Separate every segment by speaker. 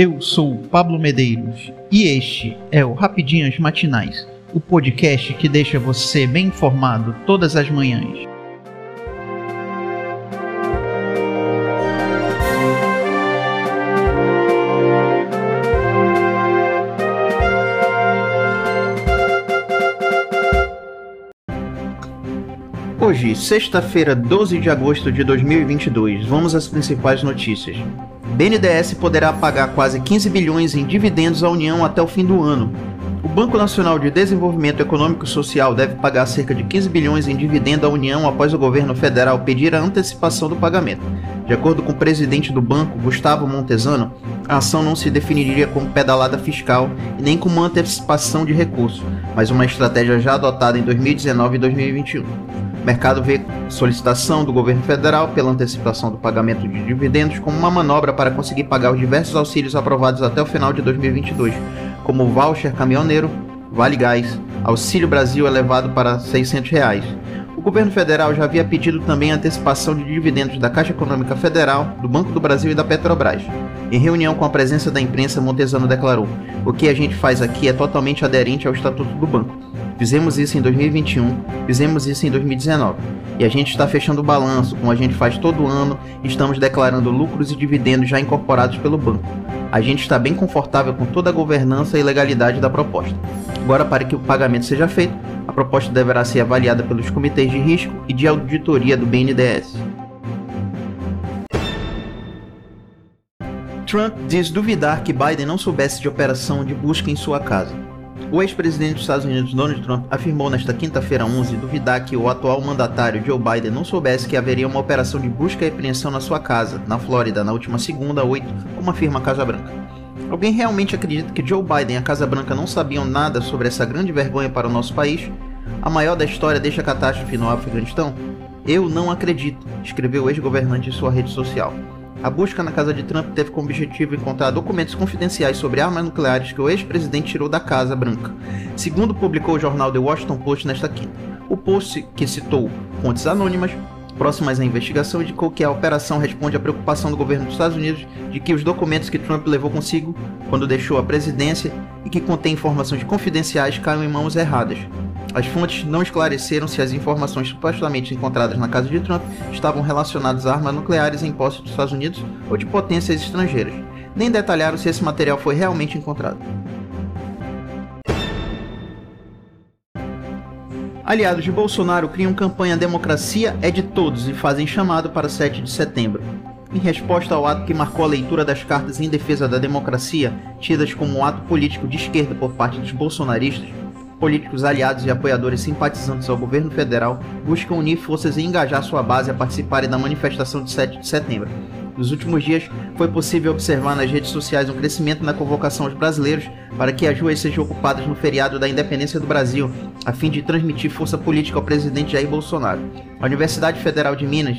Speaker 1: Eu sou Pablo Medeiros e este é o Rapidinhas Matinais, o podcast que deixa você bem informado todas as manhãs. Hoje, sexta-feira, 12 de agosto de 2022, vamos às principais notícias. BNDES poderá pagar quase 15 bilhões em dividendos à União até o fim do ano. O Banco Nacional de Desenvolvimento Econômico e Social deve pagar cerca de 15 bilhões em dividendo à União após o governo federal pedir a antecipação do pagamento. De acordo com o presidente do banco, Gustavo Montesano, a ação não se definiria como pedalada fiscal e nem como antecipação de recurso, mas uma estratégia já adotada em 2019 e 2021. Mercado vê solicitação do governo federal pela antecipação do pagamento de dividendos como uma manobra para conseguir pagar os diversos auxílios aprovados até o final de 2022, como o voucher caminhoneiro, Vale Gás, Auxílio Brasil elevado para 600 reais. O governo federal já havia pedido também antecipação de dividendos da Caixa Econômica Federal, do Banco do Brasil e da Petrobras. Em reunião com a presença da imprensa, Montesano declarou: O que a gente faz aqui é totalmente aderente ao Estatuto do Banco. Fizemos isso em 2021, fizemos isso em 2019. E a gente está fechando o balanço, como a gente faz todo ano, estamos declarando lucros e dividendos já incorporados pelo banco. A gente está bem confortável com toda a governança e legalidade da proposta. Agora, para que o pagamento seja feito, a proposta deverá ser avaliada pelos comitês de risco e de auditoria do BNDES. Trump diz duvidar que Biden não soubesse de operação de busca em sua casa. O ex-presidente dos Estados Unidos, Donald Trump, afirmou nesta quinta-feira 11 duvidar que o atual mandatário Joe Biden não soubesse que haveria uma operação de busca e apreensão na sua casa, na Flórida, na última segunda, 8, como afirma a Casa Branca. Alguém realmente acredita que Joe Biden e a Casa Branca não sabiam nada sobre essa grande vergonha para o nosso país? A maior da história deixa a catástrofe no Afeganistão? Eu não acredito, escreveu o ex-governante em sua rede social. A busca na casa de Trump teve como objetivo encontrar documentos confidenciais sobre armas nucleares que o ex-presidente tirou da Casa Branca, segundo publicou o jornal The Washington Post nesta quinta. O post, que citou fontes anônimas próximas à investigação, indicou que a operação responde à preocupação do governo dos Estados Unidos de que os documentos que Trump levou consigo quando deixou a presidência e que contêm informações confidenciais caiam em mãos erradas. As fontes não esclareceram se as informações supostamente encontradas na casa de Trump estavam relacionadas a armas nucleares em posse dos Estados Unidos ou de potências estrangeiras, nem detalharam se esse material foi realmente encontrado. Aliados de Bolsonaro criam campanha Democracia é de Todos e fazem chamado para 7 de setembro. Em resposta ao ato que marcou a leitura das cartas em defesa da democracia, tidas como um ato político de esquerda por parte dos bolsonaristas, políticos aliados e apoiadores simpatizantes ao governo federal buscam unir forças e engajar sua base a participarem da manifestação de 7 de setembro. Nos últimos dias, foi possível observar nas redes sociais um crescimento na convocação aos brasileiros para que as ruas sejam ocupadas no feriado da independência do Brasil, a fim de transmitir força política ao presidente Jair Bolsonaro. A Universidade Federal de Minas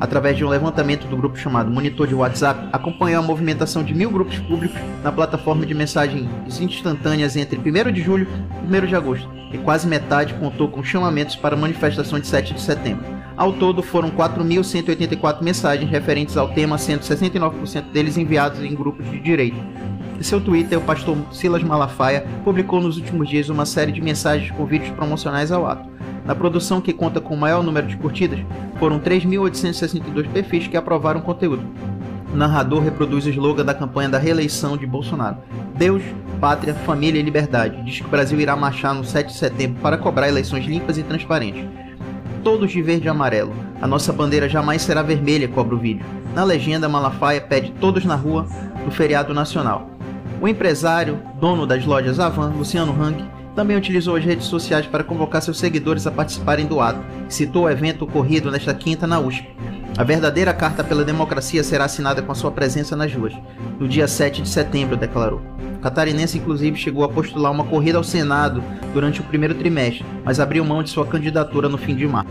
Speaker 1: através de um levantamento do grupo chamado Monitor de WhatsApp, acompanhou a movimentação de mil grupos públicos na plataforma de mensagens instantâneas entre 1 de julho e 1 de agosto, e quase metade contou com chamamentos para a manifestação de 7 de setembro. Ao todo, foram 4.184 mensagens referentes ao tema, sendo 69% deles enviados em grupos de direita. Em seu Twitter, o pastor Silas Malafaia publicou nos últimos dias uma série de mensagens com vídeos promocionais ao ato. Na produção, que conta com o maior número de curtidas, foram 3.862 perfis que aprovaram o conteúdo. O narrador reproduz o slogan da campanha da reeleição de Bolsonaro: Deus, Pátria, Família e Liberdade. Diz que o Brasil irá marchar no 7 de setembro para cobrar eleições limpas e transparentes. Todos de verde e amarelo. A nossa bandeira jamais será vermelha, cobra o vídeo. Na legenda, Malafaia pede todos na rua no feriado nacional. O empresário, dono das lojas Avan, Luciano Hang, também utilizou as redes sociais para convocar seus seguidores a participarem do ato. Citou o evento ocorrido nesta quinta na USP. A verdadeira carta pela democracia será assinada com a sua presença nas ruas, no dia 7 de setembro, declarou. O catarinense, inclusive, chegou a postular uma corrida ao Senado durante o primeiro trimestre, mas abriu mão de sua candidatura no fim de março.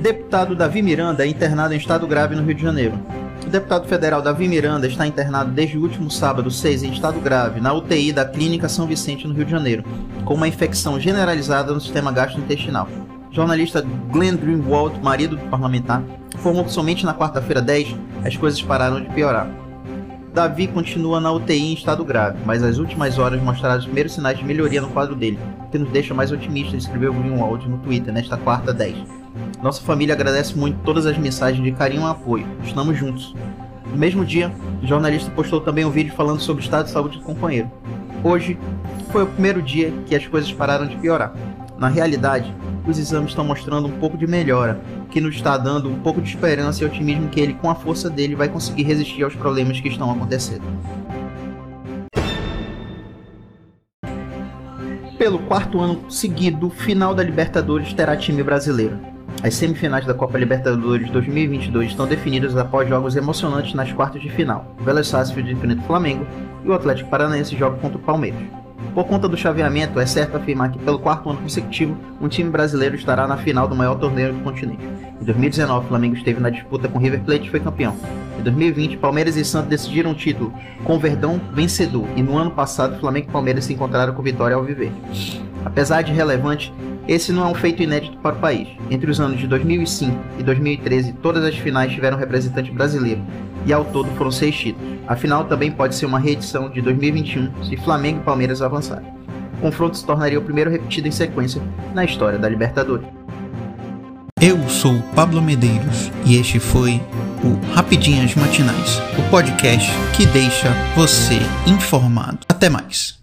Speaker 1: Deputado Davi Miranda é internado em estado grave no Rio de Janeiro. O deputado federal Davi Miranda está internado desde o último sábado 6 em estado grave na UTI da Clínica São Vicente no Rio de Janeiro, com uma infecção generalizada no sistema gastrointestinal. jornalista Glenn Greenwald, marido do parlamentar, informou que somente na quarta-feira 10 as coisas pararam de piorar. Davi continua na UTI em estado grave, mas as últimas horas mostraram os primeiros sinais de melhoria no quadro dele, o que nos deixa mais otimistas, escreveu Greenwald no Twitter nesta quarta 10. Nossa família agradece muito todas as mensagens de carinho e apoio. Estamos juntos. No mesmo dia, o jornalista postou também um vídeo falando sobre o estado de saúde do companheiro. Hoje foi o primeiro dia que as coisas pararam de piorar. Na realidade, os exames estão mostrando um pouco de melhora, que nos está dando um pouco de esperança e otimismo que ele, com a força dele, vai conseguir resistir aos problemas que estão acontecendo. Pelo quarto ano seguido, final da Libertadores terá time brasileiro. As semifinais da Copa Libertadores 2022 estão definidas após jogos emocionantes nas quartas de final. O Vélez Sarsfield enfrenta o Flamengo e o Atlético Paranaense joga contra o Palmeiras. Por conta do chaveamento, é certo afirmar que pelo quarto ano consecutivo, um time brasileiro estará na final do maior torneio do continente. Em 2019, o Flamengo esteve na disputa com River Plate e foi campeão. Em 2020, Palmeiras e Santos decidiram o título, com o Verdão vencedor, e no ano passado, Flamengo e Palmeiras se encontraram com vitória ao viver. Apesar de relevante, esse não é um feito inédito para o país. Entre os anos de 2005 e 2013, todas as finais tiveram representante brasileiro, e ao todo foram seis títulos. A final também pode ser uma reedição de 2021 se Flamengo e Palmeiras avançarem. O confronto se tornaria o primeiro repetido em sequência na história da Libertadores.
Speaker 2: Eu sou Pablo Medeiros e este foi o Rapidinhas Matinais, o podcast que deixa você informado. Até mais.